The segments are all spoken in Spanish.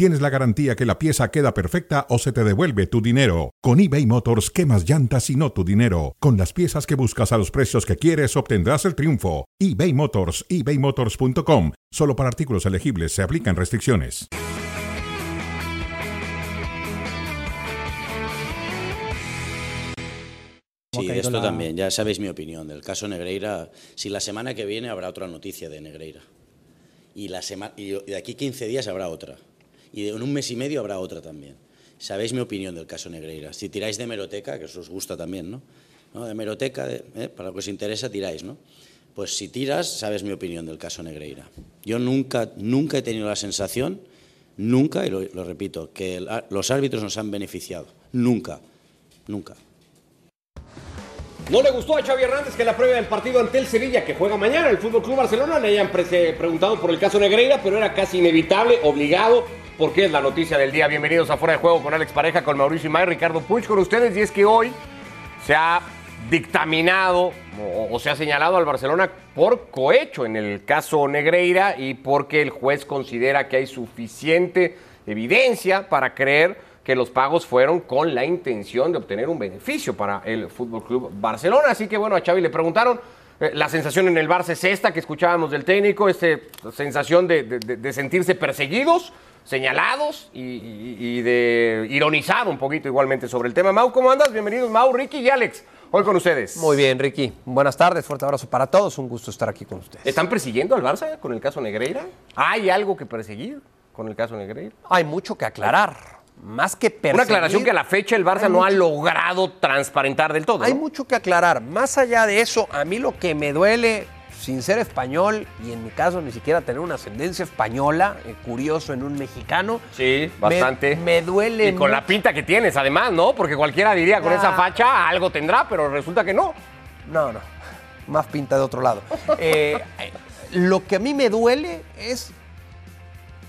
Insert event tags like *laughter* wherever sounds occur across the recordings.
tienes la garantía que la pieza queda perfecta o se te devuelve tu dinero. Con eBay Motors, quemas llantas y no tu dinero. Con las piezas que buscas a los precios que quieres, obtendrás el triunfo. eBay Motors, ebaymotors.com. Solo para artículos elegibles se aplican restricciones. Sí, esto la- también, ya sabéis mi opinión del caso Negreira. Si la semana que viene habrá otra noticia de Negreira. Y, la sema- y de aquí 15 días habrá otra. Y en un mes y medio habrá otra también. Sabéis mi opinión del caso Negreira. Si tiráis de hemeroteca, que eso os gusta también, ¿no? ¿No? De hemeroteca, de- ¿eh? para lo que os interesa, tiráis, ¿no? Pues si tiras, sabes mi opinión del caso Negreira. Yo nunca, nunca he tenido la sensación, nunca, y lo, repito, que los árbitros nos han beneficiado. Nunca, nunca. No le gustó a Xavi Hernández que la previa del partido ante el Sevilla, que juega mañana, el Fútbol Club Barcelona, le hayan pre- preguntado por el caso Negreira, pero era casi inevitable, obligado, porque es la noticia del día. Bienvenidos a Fuera de Juego con Alex Pareja, con Mauricio Imay, Ricardo Puig con ustedes. Y es que hoy se ha dictaminado o, se ha señalado al Barcelona por cohecho en el caso Negreira y porque el juez considera que hay suficiente evidencia para creer que los pagos fueron con la intención de obtener un beneficio para el Fútbol Club Barcelona. Así que bueno, a Xavi le preguntaron. Eh, La sensación en el Barça es esta que escuchábamos del técnico, esta sensación de, de- de- de sentirse perseguidos, señalados y, y- y de ironizar un poquito igualmente sobre el tema. Mau, ¿cómo andas? Bienvenidos Mau, Ricky y Alex, hoy con ustedes. Muy bien, Ricky. Buenas tardes, fuerte abrazo para todos. Un gusto estar aquí con ustedes. ¿Están persiguiendo al Barça con el caso Negreira? ¿Hay algo que perseguir con el caso Negreira? Hay mucho que aclarar. Más que perseguir. Una aclaración que a la fecha el Barça no ha logrado transparentar del todo. Hay ¿no? mucho que aclarar. Más allá de eso, a mí lo que me duele, sin ser español, y en mi caso ni siquiera tener una ascendencia española, eh, curioso en un mexicano. Sí, bastante. Me, duele. Y con la pinta que tienes, además, ¿no? Porque cualquiera diría con Ah. esa facha algo tendrá, pero resulta que no. No, no. Más pinta de otro lado. Eh, lo que a mí me duele es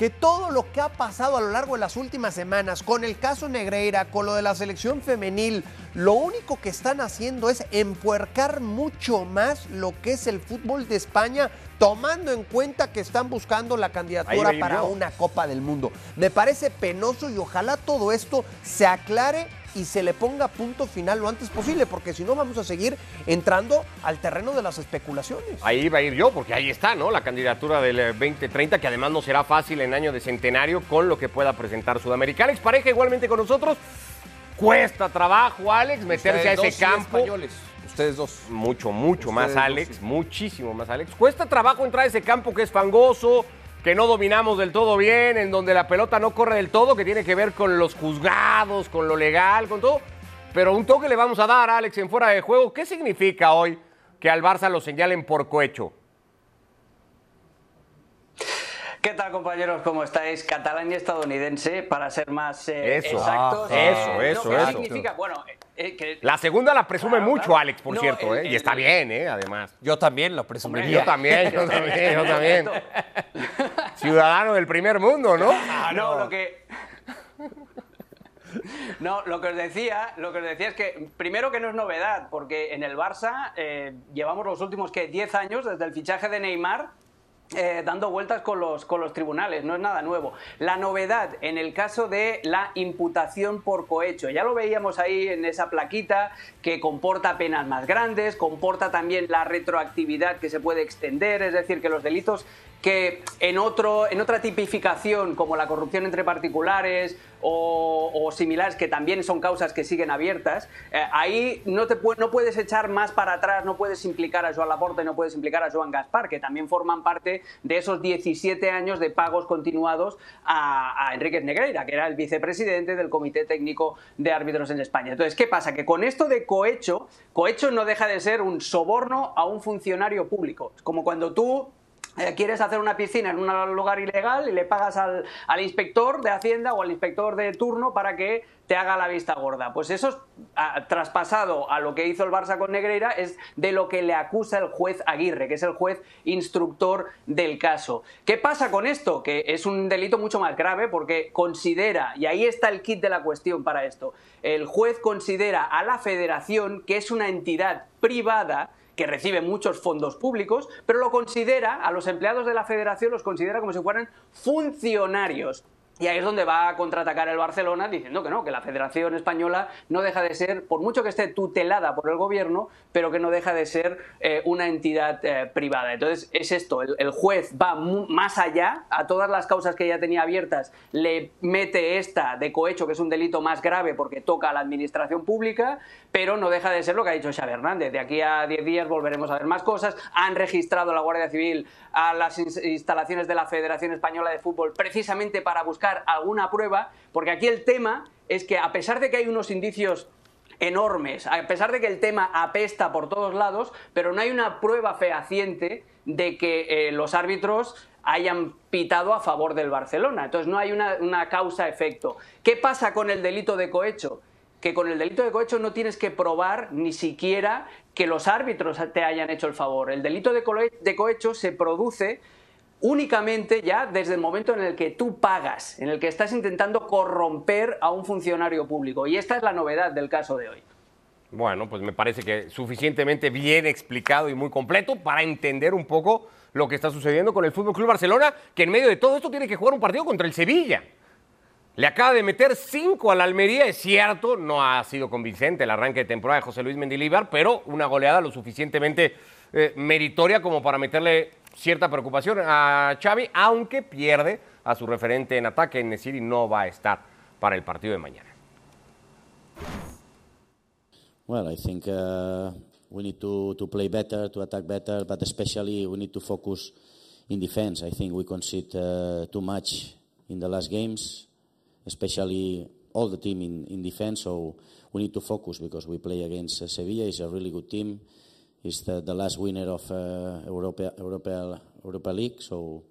que todo lo que ha pasado a lo largo de las últimas semanas, con el caso Negreira, con lo de la selección femenil, lo único que están haciendo es empuercar mucho más lo que es el fútbol de España, tomando en cuenta que están buscando la candidatura para una Copa del Mundo. Me parece penoso y ojalá todo esto se aclare y se le ponga punto final lo antes posible, porque si no vamos a seguir entrando al terreno de las especulaciones. Ahí va a ir yo, porque ahí está, ¿no? La candidatura del eh, 2030, que además no será fácil en año de centenario con lo que pueda presentar Sudamérica. Alex Pareja igualmente con nosotros. Cuesta trabajo, Alex, meterse a ese campo. Ustedes dos. Mucho, mucho Ustedes más, dos, Alex. sí. Muchísimo más, Alex. Cuesta trabajo entrar a ese campo que es fangoso, que no dominamos del todo bien, en donde la pelota no corre del todo, que tiene que ver con los juzgados, con lo legal, con todo. Pero un toque le vamos a dar, Alex, en fuera de juego. ¿Qué significa hoy que al Barça lo señalen por cohecho? ¿Qué tal compañeros? ¿Cómo estáis? Catalán y estadounidense, para ser más eh, Eso. exactos. Ah, eso, Eh, eso, ¿qué eso. significa? Bueno, eh, eh, que- La segunda la presume Claro, mucho, claro. Alex, por No, cierto, el- ¿eh? Y el- está bien, ¿eh? Además. Yo también lo Hombre, presumiría. Yo también, yo *laughs* también, yo también. Ciudadano del primer mundo, ¿no? Ah, no, lo que. No, lo que os decía, lo que os decía es que primero que no es novedad, porque en el Barça eh, llevamos los últimos que 10 años desde el fichaje de Neymar eh, dando vueltas con los, con los tribunales, no es nada nuevo. La novedad en el caso de la imputación por cohecho, ya lo veíamos ahí en esa plaquita que comporta penas más grandes, comporta también la retroactividad que se puede extender, es decir, que los delitos que en, otro, en otra tipificación como la corrupción entre particulares o, similares, que también son causas que siguen abiertas, eh, ahí no, te no puedes echar más para atrás, no puedes implicar a Joan Laporta y no puedes implicar a Joan Gaspar, que también forman parte de esos 17 años de pagos continuados a, a Enrique Negreira, que era el vicepresidente del Comité Técnico de Árbitros en España. Entonces, ¿qué pasa? Que con esto de cohecho, cohecho no deja de ser un soborno a un funcionario público. Como cuando tú eh, quieres hacer una piscina en un lugar ilegal y le pagas al, inspector de Hacienda o al inspector de turno para que te haga la vista gorda. Pues eso, a, traspasado a lo que hizo el Barça con Negreira, es de lo que le acusa el juez Aguirre, que es el juez instructor del caso. ¿Qué pasa con esto? Que es un delito mucho más grave porque considera, y ahí está el kit de la cuestión para esto, el juez considera a la federación que es una entidad privada que recibe muchos fondos públicos, pero lo considera, a los empleados de la federación los considera como si fueran funcionarios. Y ahí es donde va a contraatacar el Barcelona diciendo que no, que la Federación Española no deja de ser, por mucho que esté tutelada por el gobierno, pero que no deja de ser eh, una entidad eh, privada. Entonces es esto, el, juez va más allá, a todas las causas que ya tenía abiertas, le mete esta de cohecho, que es un delito más grave porque toca a la administración pública, pero no deja de ser lo que ha dicho Xavi Hernández. De aquí a 10 días volveremos a ver más cosas. Han registrado la Guardia Civil a las instalaciones de la Federación Española de Fútbol precisamente para buscar alguna prueba, porque aquí el tema es que a pesar de que hay unos indicios enormes, a pesar de que el tema apesta por todos lados, pero no hay una prueba fehaciente de que eh, los árbitros hayan pitado a favor del Barcelona. Entonces no hay una, una causa-efecto. ¿Qué pasa con el delito de cohecho? Que con el delito de cohecho no tienes que probar ni siquiera que los árbitros te hayan hecho el favor. El delito de cohecho se produce únicamente ya desde el momento en el que tú pagas, en el que estás intentando corromper a un funcionario público. Y esta es la novedad del caso de hoy. Bueno, pues me parece que suficientemente bien explicado y muy completo para entender un poco lo que está sucediendo con el Fútbol Club Barcelona, que en medio de todo esto tiene que jugar un partido contra el Sevilla. Le acaba de meter cinco a la Almería, es cierto, no ha sido convincente el arranque de temporada de José Luis Mendilibar, pero una goleada lo suficientemente eh, meritoria como para meterle cierta preocupación a Xavi, aunque pierde a su referente en ataque, en Nesiri no va a estar para el partido de mañana. Well, I think uh, we need to, to play better, to attack better, but especially we need to focus in defense. I think we concede uh, too much in the last games. Especially all the team in, in defense. So we need to focus because we play against uh, Sevilla. It's a really good team. It's the, the last winner of uh, Europa, Europa, Europa League. So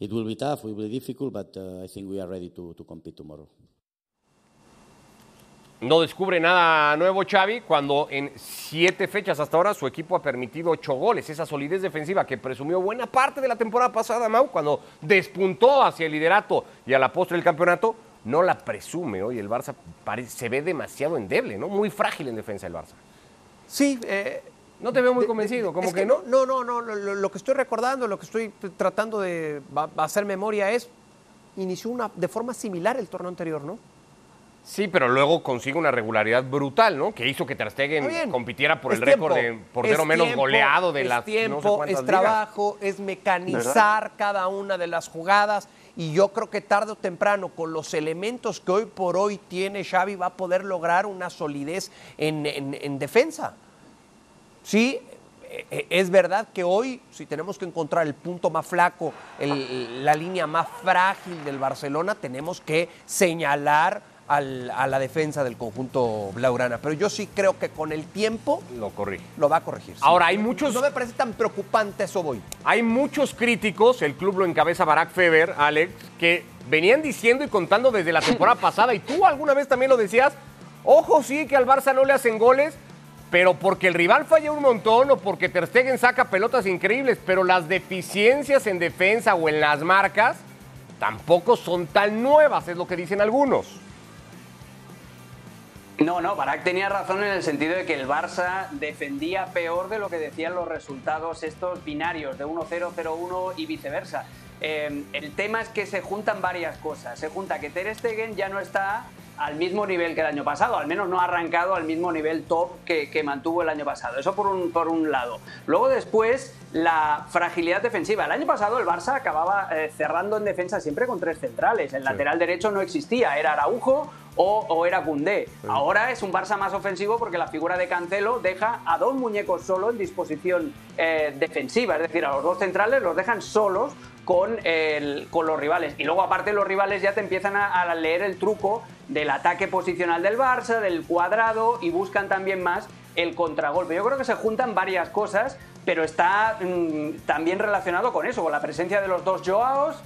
it will be tough, it will be difficult, but uh, I think we are ready to, to compete tomorrow. No descubre nada nuevo Xavi cuando en siete fechas hasta ahora su equipo ha permitido ocho goles. Esa solidez defensiva que presumió buena parte de la temporada pasada, Mau, cuando despuntó hacia el liderato y a la postre del campeonato, no la presume hoy. El Barça se ve demasiado endeble, ¿no? Muy frágil en defensa el Barça. Sí, eh, no te veo muy convencido, como que, no. No, no, no, lo, que estoy recordando, lo que estoy tratando de hacer memoria es, inició una, de forma similar el torneo anterior, ¿no? Sí, pero luego consigue una regularidad brutal, ¿no? Que hizo que Ter Stegen compitiera por el récord de portero menos goleado de es las tiempo, es trabajo, es mecanizar cada una de las jugadas y yo creo que tarde o temprano con los elementos que hoy por hoy tiene Xavi va a poder lograr una solidez en, defensa. Sí, e, e, es verdad que hoy, si tenemos que encontrar el punto más flaco, la línea más frágil del Barcelona, tenemos que señalar a la defensa del conjunto Blaugrana. Pero yo sí creo que con el tiempo lo corrige. Lo va a corregir. Ahora, hay muchos. No me parece tan preocupante eso voy. Hay muchos críticos, el club lo encabeza Barack Feber, Alex, que venían diciendo y contando desde la temporada *laughs* pasada, y tú alguna vez también lo decías. Ojo, sí, que al Barça no le hacen goles, pero porque el rival falla un montón o porque Ter Stegen saca pelotas increíbles, pero las deficiencias en defensa o en las marcas tampoco son tan nuevas, es lo que dicen algunos. No, no, Barak tenía razón en el sentido de que el Barça defendía peor de lo que decían los resultados estos binarios de 1-0, 0-1 y viceversa. Eh, el tema es que se juntan varias cosas. Se junta que Ter Stegen ya no está al mismo nivel que el año pasado, al menos no ha arrancado al mismo nivel top que, mantuvo el año pasado. Eso por un, por un lado. Luego después, la fragilidad defensiva. El año pasado el Barça acababa eh, cerrando en defensa siempre con tres centrales. El lateral derecho no existía, era Araujo o, era Cundé. Ahora es un Barça más ofensivo porque la figura de Cancelo deja a dos muñecos solo en disposición eh, defensiva. Es decir, a los dos centrales los dejan solos con, el, con los rivales. Y luego aparte los rivales ya te empiezan a, leer el truco del ataque posicional del Barça, del cuadrado y buscan también más el contragolpe. Yo creo que se juntan varias cosas pero está mm, también relacionado con eso, con la presencia de los dos Joaos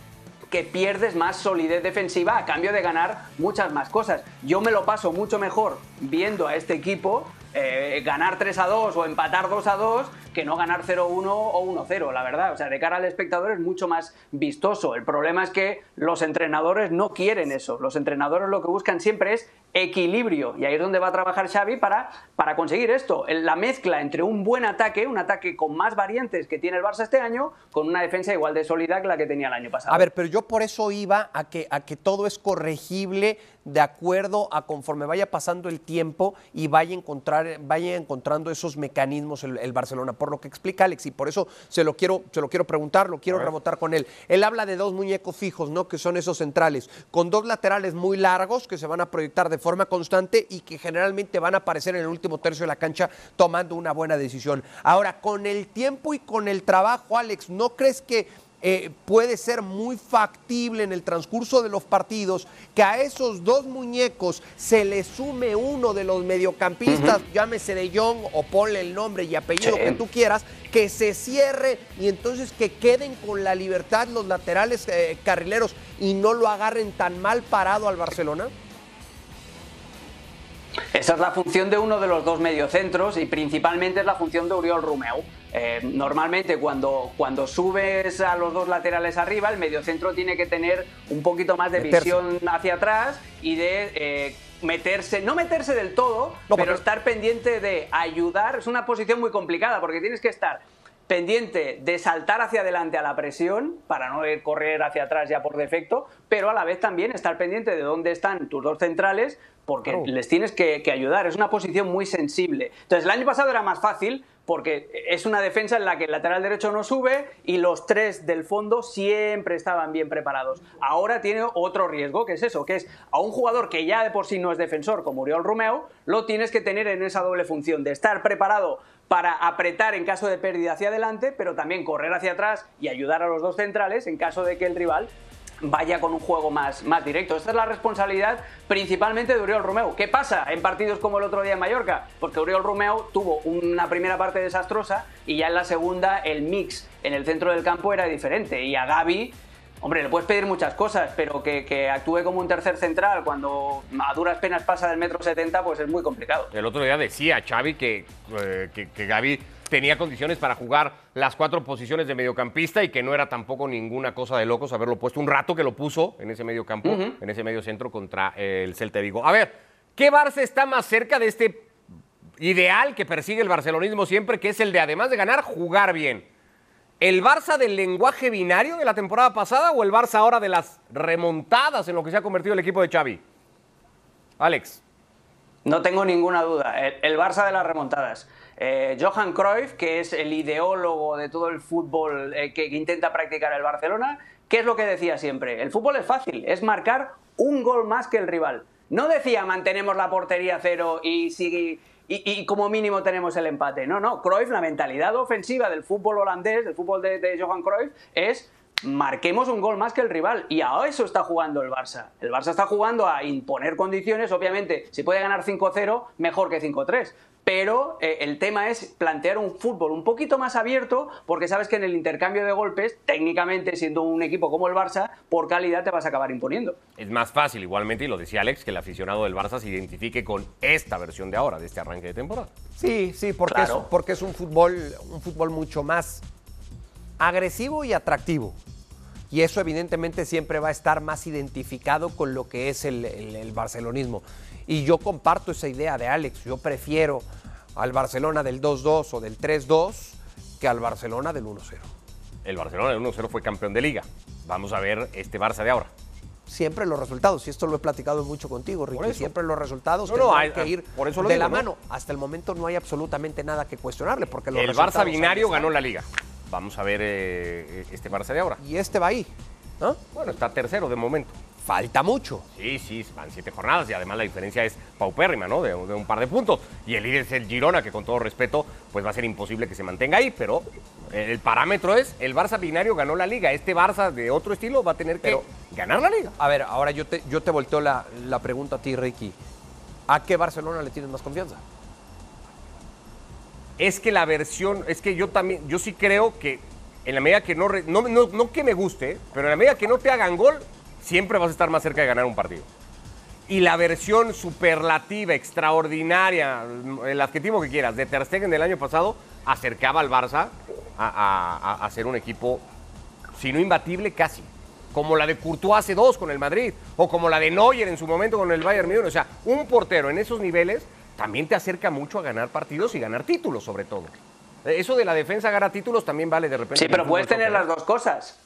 que pierdes más solidez defensiva a cambio de ganar muchas más cosas. Yo me lo paso mucho mejor viendo a este equipo eh, ganar 3 a 2 o empatar 2 a 2 que no ganar 0-1 o 1-0, la verdad. O sea, de cara al espectador es mucho más vistoso. El problema es que los entrenadores no quieren eso. Los entrenadores lo que buscan siempre es equilibrio. Y ahí es donde va a trabajar Xavi para, para conseguir esto. La mezcla entre un buen ataque, un ataque con más variantes que tiene el Barça este año, con una defensa igual de sólida que la que tenía el año pasado. A ver, pero yo por eso iba a que, a que todo es corregible de acuerdo a conforme vaya pasando el tiempo y vaya, encontrar, vaya encontrando esos mecanismos el, el Barcelona por lo que explica Alex, y por eso se lo quiero, se lo quiero preguntar, lo quiero rebotar con él. Él habla de dos muñecos fijos, ¿no? Que son esos centrales, con dos laterales muy largos que se van a proyectar de forma constante y que generalmente van a aparecer en el último tercio de la cancha tomando una buena decisión. Ahora, con el tiempo y con el trabajo, Alex, ¿no crees que eh, puede ser muy factible en el transcurso de los partidos que a esos dos muñecos se le sume uno de los mediocampistas, llámese de Jong o ponle el nombre y apellido que tú quieras, que se cierre y entonces que queden con la libertad los laterales eh, carrileros y no lo agarren tan mal parado al Barcelona? Esa es la función de uno de los dos mediocentros y principalmente es la función de Uriol Romeu. Eh, normalmente cuando, cuando subes a los dos laterales arriba, el mediocentro tiene que tener un poquito más de visión hacia atrás y de eh, meterse, no meterse del todo, pero estar pendiente de ayudar. Es una posición muy complicada porque tienes que estar pendiente de saltar hacia adelante a la presión para no correr hacia atrás ya por defecto, pero a la vez también estar pendiente de dónde están tus dos centrales porque les tienes que, ayudar. Es una posición muy sensible. Entonces, el año pasado era más fácil porque es una defensa en la que el lateral derecho no sube y los tres del fondo siempre estaban bien preparados. Ahora tiene otro riesgo, que es eso, que es a un jugador que ya de por sí no es defensor, como Uriol Romeo, lo tienes que tener en esa doble función de estar preparado para apretar en caso de pérdida hacia adelante, pero también correr hacia atrás y ayudar a los dos centrales en caso de que el rival vaya con un juego más, más directo. Esta es la responsabilidad principalmente de Uriol Romeo. ¿Qué pasa en partidos como el otro día en Mallorca? Porque Uriol Romeo tuvo una primera parte desastrosa y ya en la segunda el mix en el centro del campo era diferente. Y a Gaby Hombre, le puedes pedir muchas cosas, pero que, actúe como un tercer central cuando a duras penas pasa del metro 70, pues es muy complicado. El otro día decía Xavi que, eh, que, que Gaby tenía condiciones para jugar las cuatro posiciones de mediocampista y que no era tampoco ninguna cosa de locos haberlo puesto un rato que lo puso en ese medio campo, en ese medio centro contra el Celta Vigo. A ver, ¿qué Barça está más cerca de este ideal que persigue el barcelonismo siempre, que es el de además de ganar, jugar bien? ¿El Barça del lenguaje binario de la temporada pasada o el Barça ahora de las remontadas en lo que se ha convertido el equipo de Xavi? Alex. No tengo ninguna duda. el Barça de las remontadas. Eh, Johan Cruyff, que es el ideólogo de todo el fútbol eh, que, intenta practicar el Barcelona, ¿qué es lo que decía siempre? El fútbol es fácil, es marcar un gol más que el rival. No decía mantenemos la portería cero y, y, como mínimo tenemos el empate. No, no, Cruyff, la mentalidad ofensiva del fútbol holandés, del fútbol de, de Johan Cruyff, es marquemos un gol más que el rival. Y a eso está jugando el Barça. El Barça está jugando a imponer condiciones. Obviamente, si puede ganar 5-0, mejor que 5-3 pero eh, el tema es plantear un fútbol un poquito más abierto, porque sabes que en el intercambio de golpes, técnicamente siendo un equipo como el Barça, por calidad te vas a acabar imponiendo. Es más fácil, igualmente, y lo decía Alex, que el aficionado del Barça se identifique con esta versión de ahora, de este arranque de temporada. Sí, sí, porque, es, porque es un fútbol, un fútbol mucho más agresivo y atractivo. Y eso evidentemente siempre va a estar más identificado con lo que es el barcelonismo. Y yo comparto esa idea de Alex. Yo prefiero al Barcelona del 2-2 o del 3-2 que al Barcelona del 1-0. El Barcelona del 1-0 fue campeón de liga. Vamos a ver este Barça de ahora. Siempre los resultados, y esto lo he platicado mucho contigo, Ricky, siempre los resultados no, hay, que ir por eso de la mano. Hasta el momento no hay absolutamente nada que cuestionarle. porque los El Barça binario ganó la liga. Vamos a ver eh, este Barça de ahora. Y este va ahí. ¿no? Bueno, está tercero de momento falta mucho. Sí, sí, van siete jornadas y además la diferencia es paupérrima, ¿no? De, un par de puntos. Y el líder es el Girona, que con todo respeto, pues va a ser imposible que se mantenga ahí, pero el parámetro es, el Barça binario ganó la liga, este Barça de otro estilo va a tener que ganar la liga. A ver, ahora yo te, yo te volteo la, la pregunta a ti, Ricky. ¿A qué Barcelona le tienes más confianza? Es que la versión, es que yo también, yo sí creo que en la medida que no, no, no, que me guste, pero en la medida que no te hagan gol, siempre vas a estar más cerca de ganar un partido. Y la versión superlativa, extraordinaria, el adjetivo que quieras, de Ter Stegen del año pasado, acercaba al Barça a- a ser un equipo, si no imbatible, casi. Como la de Courtois hace dos con el Madrid, o como la de Neuer en su momento con el Bayern Múnich. O sea, un portero en esos niveles también te acerca mucho a ganar partidos y ganar títulos, sobre todo. Eso de la defensa gana títulos también vale de repente. Sí, pero puedes tener las dos cosas.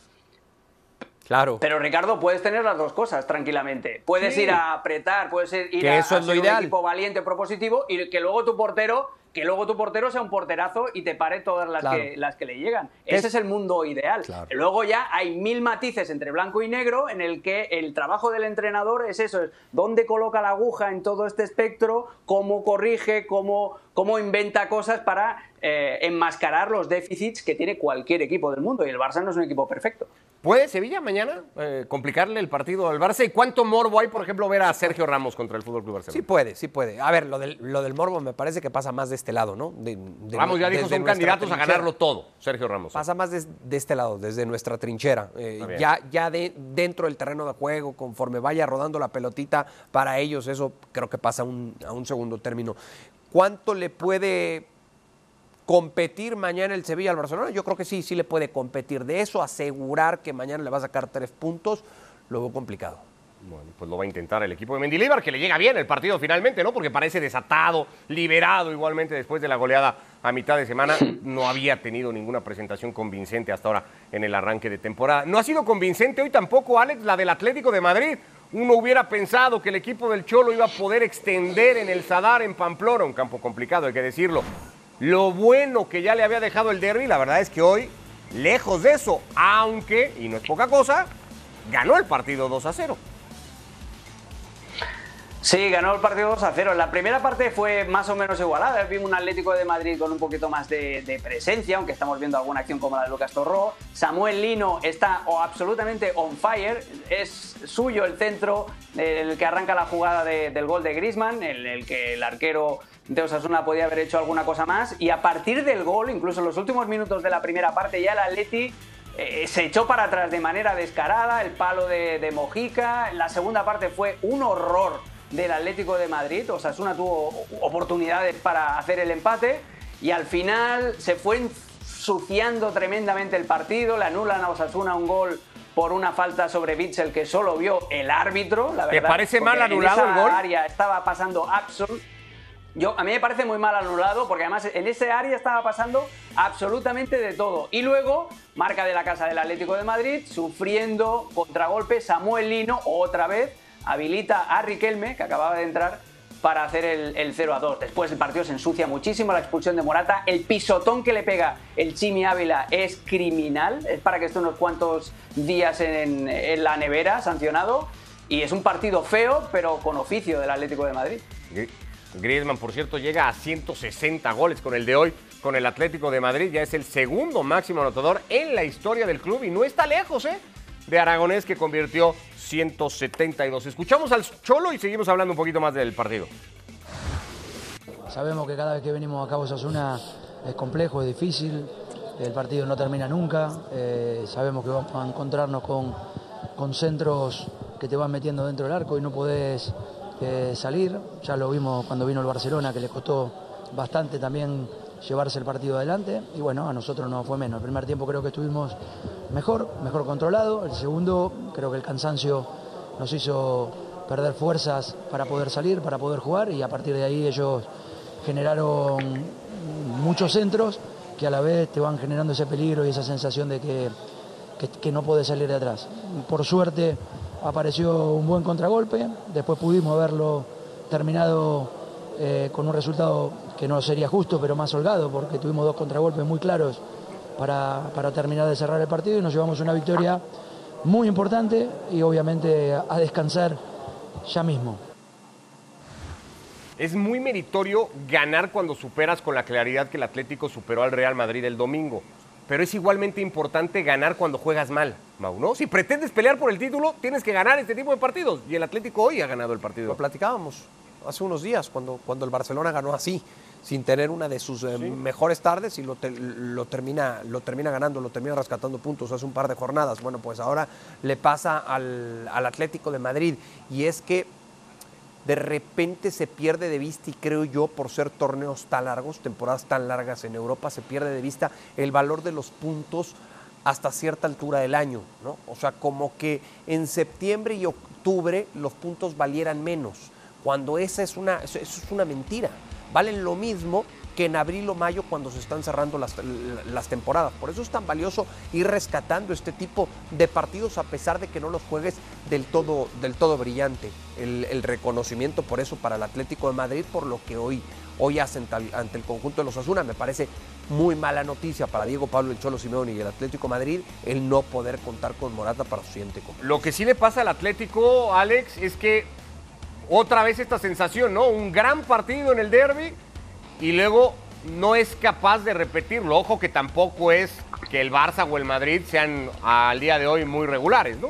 Claro. Pero Ricardo, puedes tener las dos cosas tranquilamente. Puedes Sí. ir a apretar, puedes ir Que a, eso a es lo ideal. un equipo valiente, propositivo y que luego tu portero, que luego tu portero sea un porterazo y te pare todas las, Claro. que, las que le llegan. Es- Ese es el mundo ideal. Claro. Luego ya hay mil matices entre blanco y negro en el que el trabajo del entrenador es eso, es dónde coloca la aguja en todo este espectro, cómo corrige, cómo, cómo inventa cosas para eh, enmascarar los déficits que tiene cualquier equipo del mundo. Y el Barça no es un equipo perfecto. ¿Puede Sevilla mañana eh, complicarle el partido al Barça? ¿Y cuánto morbo hay, por ejemplo, ver a Sergio Ramos contra el Fútbol Club Sí Barcelona? puede, sí puede. A ver, lo del, lo del morbo me parece que pasa más de este lado, ¿no? De- de- Ramos ya dijo son candidatos a ganarlo todo, Sergio Ramos. Pasa más de, este lado, desde nuestra trinchera. Eh, ya ya de, dentro del terreno de juego, conforme vaya rodando la pelotita, para ellos eso creo que pasa a un, a un segundo término. ¿Cuánto le puede competir mañana el Sevilla al Barcelona? Yo creo que sí, sí le puede competir. De eso, asegurar que mañana le va a sacar tres puntos, lo veo complicado. Bueno, pues lo va a intentar el equipo de Mendilibar, que le llega bien el partido finalmente, ¿no? Porque parece desatado, liberado igualmente después de la goleada a mitad de semana. *clears throat* No había tenido ninguna presentación convincente hasta ahora en el arranque de temporada. No ha sido convincente hoy tampoco, Alex, la del Atlético de Madrid. Uno hubiera pensado que el equipo del Cholo iba a poder extender en el Sadar, en Pamplona, un campo complicado, hay que decirlo. Lo bueno que ya le había dejado el derby, la verdad es que hoy, lejos de eso, aunque, y no es poca cosa, ganó el partido 2 a 0. Sí, ganó el partido 2 a 0. La primera parte fue más o menos igualada. Vimos un Atlético de Madrid con un poquito más de, presencia, aunque estamos viendo alguna acción como la de Lucas Torró. Samuel Lino está absolutamente on fire. Es suyo el centro, el que arranca la jugada de- del gol de Grisman, el, el que el arquero de Osasuna podía haber hecho alguna cosa más. Y a partir del gol, incluso en los últimos minutos de la primera parte, ya el Atleti eh, se echó para atrás de manera descarada, el palo de, de Mojica. La segunda parte fue un horror del Atlético de Madrid. Osasuna tuvo oportunidades para hacer el empate y al final se fue ensuciando tremendamente el partido. Le anulan a Osasuna un gol por una falta sobre Bitzel que solo vio el árbitro. La ¿Te verdad, parece mal anulado el gol? área estaba pasando Absol. Yo, a mí me parece muy mal anulado porque además en ese área estaba pasando absolutamente de todo. Y luego, marca de la casa del Atlético de Madrid, sufriendo contragolpe, Samuel Lino, otra vez, habilita a Riquelme, que acababa de entrar, para hacer el, el 0 a 2. Después el partido se ensucia muchísimo, la expulsión de Morata, el pisotón que le pega el Chimi Ávila es criminal, es para que esté unos cuantos días en, la nevera, sancionado. Y es un partido feo, pero con oficio del Atlético de Madrid. Griezmann, por cierto, llega a 160 goles con el de hoy, con el Atlético de Madrid. Ya es el segundo máximo anotador en la historia del club y no está lejos, ¿eh? De Aragonés, que convirtió 172. Escuchamos al Cholo y seguimos hablando un poquito más del partido. Sabemos que cada vez que venimos a Cabo Osasuna es complejo, es difícil, el partido no termina nunca, eh, sabemos que vamos a encontrarnos con, con centros que te van metiendo dentro del arco y no podés salir, ya lo vimos cuando vino el Barcelona que le costó bastante también llevarse el partido adelante. Y bueno, a nosotros no fue menos, el primer tiempo creo que estuvimos mejor, mejor controlado, el segundo creo que el cansancio nos hizo perder fuerzas para poder salir, para poder jugar. Y a partir de ahí ellos generaron muchos centros que a la vez te van generando ese peligro y esa sensación de que, que, que no puedes salir de atrás. Por suerte apareció un buen contragolpe, después pudimos haberlo terminado eh, con un resultado que no sería justo, pero más holgado, porque tuvimos dos contragolpes muy claros para, para terminar de cerrar el partido y nos llevamos una victoria muy importante y obviamente a, descansar ya mismo. Es muy meritorio ganar cuando superas con la claridad que el Atlético superó al Real Madrid el domingo. Pero es igualmente importante ganar cuando juegas mal, Mau, ¿no? Si pretendes pelear por el título, tienes que ganar este tipo de partidos. Y el Atlético hoy ha ganado el partido. Lo platicábamos hace unos días cuando, cuando el Barcelona ganó así. sin tener una de sus eh, mejores tardes y lo, te- lo termina, lo termina ganando, lo termina rescatando puntos hace un par de jornadas. Bueno, pues ahora le pasa al, al Atlético de Madrid y es que de repente se pierde de vista y creo yo por ser torneos tan largos, temporadas tan largas en Europa, se pierde de vista el valor de los puntos hasta cierta altura del año, ¿no? O sea, como que en septiembre y octubre los puntos valieran menos, cuando esa es una, eso es una mentira. Valen lo mismo que en abril o mayo cuando se están cerrando las, las temporadas. Por eso es tan valioso ir rescatando este tipo de partidos a pesar de que no los juegues del todo, del todo brillante. El, reconocimiento por eso para el Atlético de Madrid por lo que hoy, hoy hacen tal- ante el conjunto de los Asuna. Me parece muy mala noticia para Diego Pablo El Cholo Simeone y el Atlético de Madrid el no poder contar con Morata para su siguiente copa. Lo que sí le pasa al Atlético, Alex, es que otra vez esta sensación, ¿no? Un gran partido en el derby y luego no es capaz de repetirlo. Ojo que tampoco es que el Barça o el Madrid sean al día de hoy muy regulares, ¿no?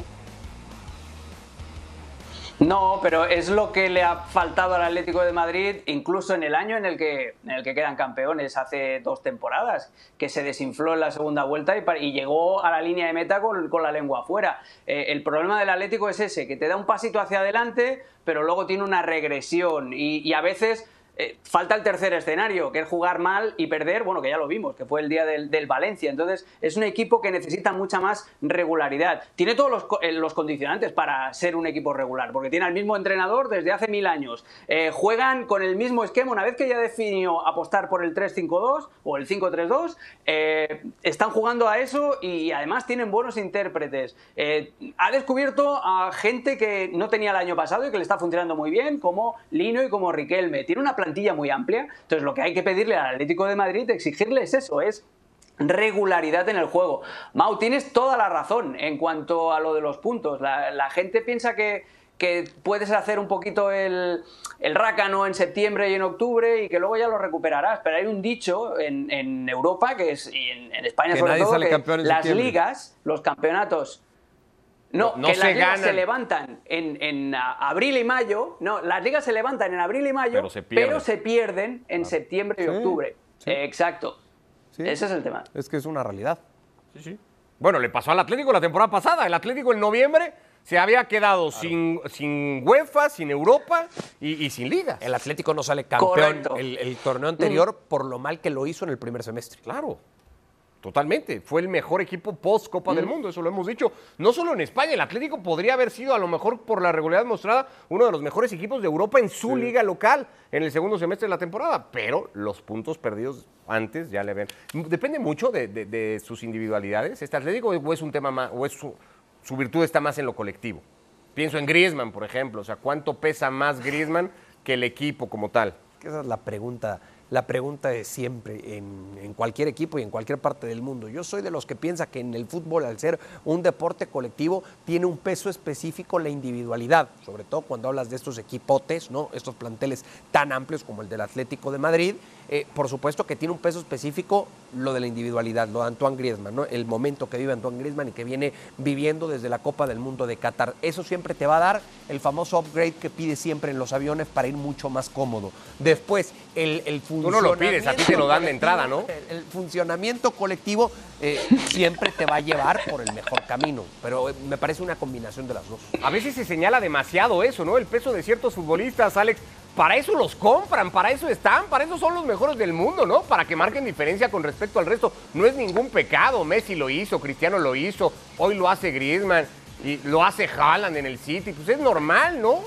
No, pero es lo que le ha faltado al Atlético de Madrid, incluso en el año en el que, en el que quedan campeones, hace dos temporadas, que se desinfló en la segunda vuelta y, llegó a la línea de meta con, la lengua afuera. Eh, el problema del Atlético es ese, que te da un pasito hacia adelante, pero luego tiene una regresión y a veces eh, falta el tercer escenario, que es jugar mal y perder, bueno, que ya lo vimos, que fue el día del, Valencia. Entonces, es un equipo que necesita mucha más regularidad. Tiene todos los, eh, los condicionantes para ser un equipo regular, porque tiene al mismo entrenador desde hace mil años. Eh, juegan con el mismo esquema, una vez que ya definió apostar por el 3-5-2 o el 5-3-2, eh, están jugando a eso y además tienen buenos intérpretes. Ha descubierto a gente que no tenía el año pasado y que le está funcionando muy bien, como Lino y como Riquelme. Tiene una plantilla muy amplia, entonces lo que hay que pedirle al Atlético de Madrid, exigirle es eso, es regularidad en el juego. Mau, tienes toda la razón en cuanto a lo de los puntos. La, la gente piensa que, que puedes hacer un poquito el, el rácano en septiembre y en octubre y que luego ya lo recuperarás. Pero hay un dicho en, en Europa, que es, y en, en España Que sobre todo, que las ligas, los campeonatos... No, que se las ligas ganan. se levantan en, en, ah, abril y mayo. No, las ligas se levantan en abril y mayo, Pero se pierden. pero se pierden en septiembre y Sí, octubre. sí. Eh, exacto. Sí. Ese es el tema. Es que es una realidad. Bueno, le pasó al Atlético la temporada pasada. El Atlético en noviembre se había quedado sin, sin UEFA, sin Europa y, y sin ligas. El Atlético no sale campeón Correcto. el, el torneo anterior por lo mal que lo hizo en el primer semestre. Claro, totalmente. Fue el mejor equipo post Copa del Mundo, eso lo hemos dicho. No solo en España, el Atlético podría haber sido, a lo mejor por la regularidad mostrada, uno de los mejores equipos de Europa en su liga local en el segundo semestre de la temporada. Pero los puntos perdidos antes ya le ven. Depende mucho de, de- de sus individualidades. Este Atlético o es un tema más, o es su, su virtud está más en lo colectivo. Pienso en Griezmann, por ejemplo. O sea, ¿cuánto pesa más Griezmann que el equipo como tal? Esa es la pregunta, la pregunta de siempre en, cualquier equipo y en cualquier parte del mundo. Yo soy de los que piensa que en el fútbol, al ser un deporte colectivo, tiene un peso específico la individualidad, sobre todo cuando hablas de estos equipotes, ¿no? estos planteles tan amplios como el del Atlético de Madrid. Eh, por supuesto que tiene un peso específico lo de la individualidad, lo de Antoine Griezmann, ¿no? el momento que vive Antoine Griezmann y que viene viviendo desde la Copa del Mundo de Qatar. Eso siempre te va a dar el famoso upgrade que pide siempre en los aviones para ir mucho más cómodo. Después, el, el no lo pides, a ti te lo dan de funcionamiento entrada, ¿no? el funcionamiento colectivo eh, siempre te va a llevar por el mejor camino, pero eh, me parece una combinación de las dos. A veces se señala demasiado eso, ¿no? El peso de ciertos futbolistas, Alex. Para eso los compran, para eso están, para eso son los mejores del mundo, ¿no? Para que marquen diferencia con respecto al resto. No es ningún pecado. Messi lo hizo, Cristiano lo hizo, hoy lo hace Griezmann y lo hace Haaland en el City. Pues es normal, ¿no?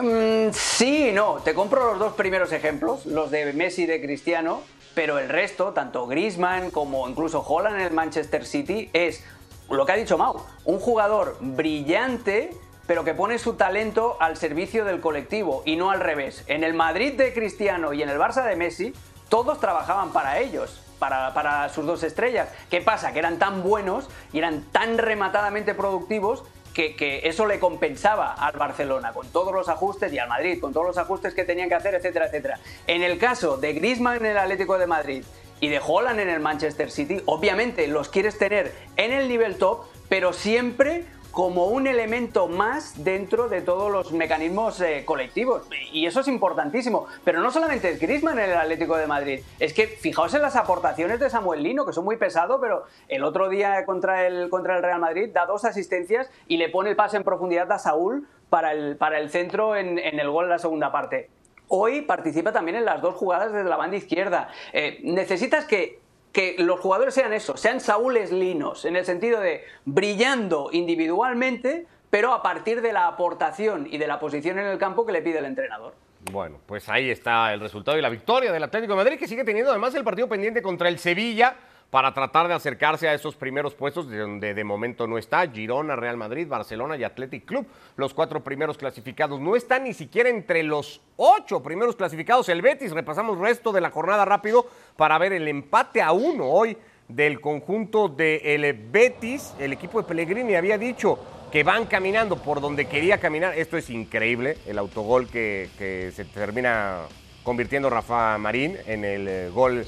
Mm, sí no. Te compro los dos primeros ejemplos, los de Messi y de Cristiano, pero el resto, tanto Griezmann como incluso Holland en el Manchester City, es lo que ha dicho Mau, un jugador brillante pero que pone su talento al servicio del colectivo y no al revés. En el Madrid de Cristiano y en el Barça de Messi, todos trabajaban para ellos, para, para sus dos estrellas. ¿Qué pasa? Que eran tan buenos y eran tan rematadamente productivos que, eso le compensaba al Barcelona con todos los ajustes y al Madrid con todos los ajustes que tenían que hacer, etcétera, etcétera. En el caso de Griezmann en el Atlético de Madrid y de Holland en el Manchester City, obviamente los quieres tener en el nivel top, pero siempre como un elemento más dentro de todos los mecanismos eh, colectivos. Y eso es importantísimo. Pero no solamente es Griezmann en el Atlético de Madrid. Es que fijaos en las aportaciones de Samuel Lino, que son muy pesados, pero el otro día contra el, contra el Real Madrid da dos asistencias y le pone el pase en profundidad a Saúl para el, para el centro en, el gol en la segunda parte. Hoy participa también en las dos jugadas desde la banda izquierda. Eh, necesitas que que los jugadores sean eso, sean Saúles linos, en el sentido de brillando individualmente, pero a partir de la aportación y de la posición en el campo que le pide el entrenador. Bueno, pues ahí está el resultado y la victoria del Atlético de Madrid, que sigue teniendo además el partido pendiente contra el Sevilla para tratar de acercarse a esos primeros puestos de donde de momento no está Girona, Real Madrid, Barcelona y Athletic Club. Los cuatro primeros clasificados no están ni siquiera entre los ocho primeros clasificados. El Betis, repasamos resto de la jornada rápido para ver el empate a uno hoy del conjunto del Betis. El equipo de Pellegrini había dicho que van caminando por donde quería caminar. Esto es increíble, el autogol que, que se termina convirtiendo Rafa Marín en el eh, gol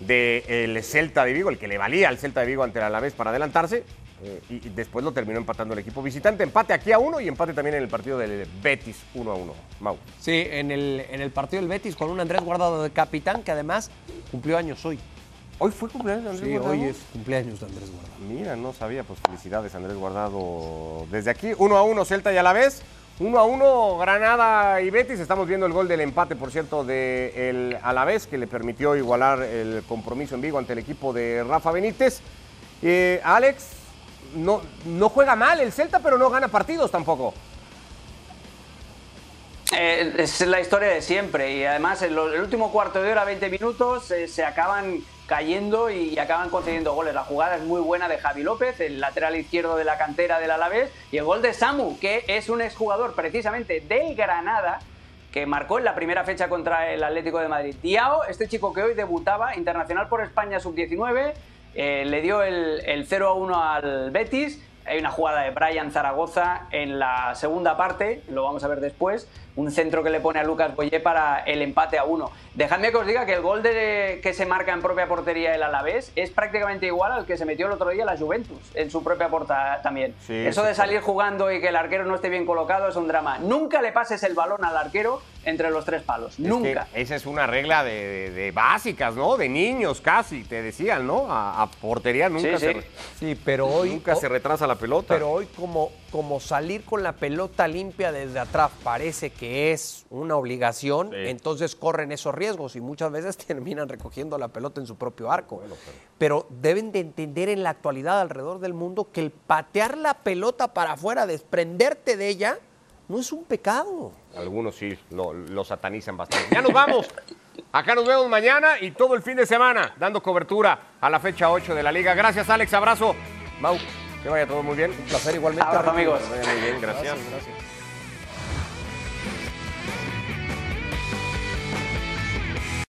del Celta de Vigo, el que le valía al Celta de Vigo ante el Alavés para adelantarse. eh, y, y después lo terminó empatando el equipo visitante. Empate aquí a uno y empate también en el partido del Betis 1 a 1. Mau. Sí, en el, en el partido del Betis con un Andrés Guardado de capitán que además cumplió años hoy. Hoy fue cumpleaños de Andrés Sí, Guardado. hoy es cumpleaños de Andrés Guardado. Mira, no sabía, pues felicidades Andrés Guardado desde aquí. 1 a 1 Celta y Alavés. 1 a 1 Granada y Betis. Estamos viendo el gol del empate, por cierto, del Alavés, que le permitió igualar el compromiso en Vigo ante el equipo de Rafa Benítez. Eh, Alex, no, no juega mal el Celta, pero no gana partidos tampoco. Eh, es la historia de siempre y además en lo- el último cuarto de hora, 20 minutos, eh, se acaban cayendo y acaban concediendo goles. La jugada es muy buena de Javi López, el lateral izquierdo de la cantera del Alavés, y el gol de Samu, que es un exjugador precisamente del Granada, que marcó en la primera fecha contra el Atlético de Madrid. Diao, este chico que hoy debutaba, internacional por España sub-19, eh, le dio el, el 0 a 1 al Betis. Hay una jugada de Brian Zaragoza en la segunda parte, lo vamos a ver después. Un centro que le pone a Lucas Boyé para el empate a uno. Dejadme que os diga que el gol de, que se marca en propia portería el Alavés es prácticamente igual al que se metió el otro día la Juventus, en su propia porta también. Sí, Eso sí, de salir jugando y que el arquero no esté bien colocado es un drama. Nunca le pases el balón al arquero entre los tres palos. Es Nunca. esa es una regla de, de- de básicas, ¿no? De niños casi, te decían, ¿no? A, a portería nunca, Sí, se, Sí, pero hoy. nunca se retrasa la pelota. Pero hoy como, como salir con la pelota limpia desde atrás parece que es una obligación, Sí. entonces corren esos riesgos y muchas veces *laughs* terminan recogiendo la pelota en su propio arco. pero... deben de entender en la actualidad alrededor del mundo que el patear la pelota para afuera, desprenderte de ella, no es un pecado. Algunos sí lo, lo satanizan bastante. Ya nos vamos. Acá nos vemos mañana y todo el fin de semana dando cobertura a la fecha 8 de la liga. Gracias, Alex. Abrazo. Mau, que vaya todo muy bien. Un placer igualmente. Abrazo, amigos. Muy bien, gracias. gracias.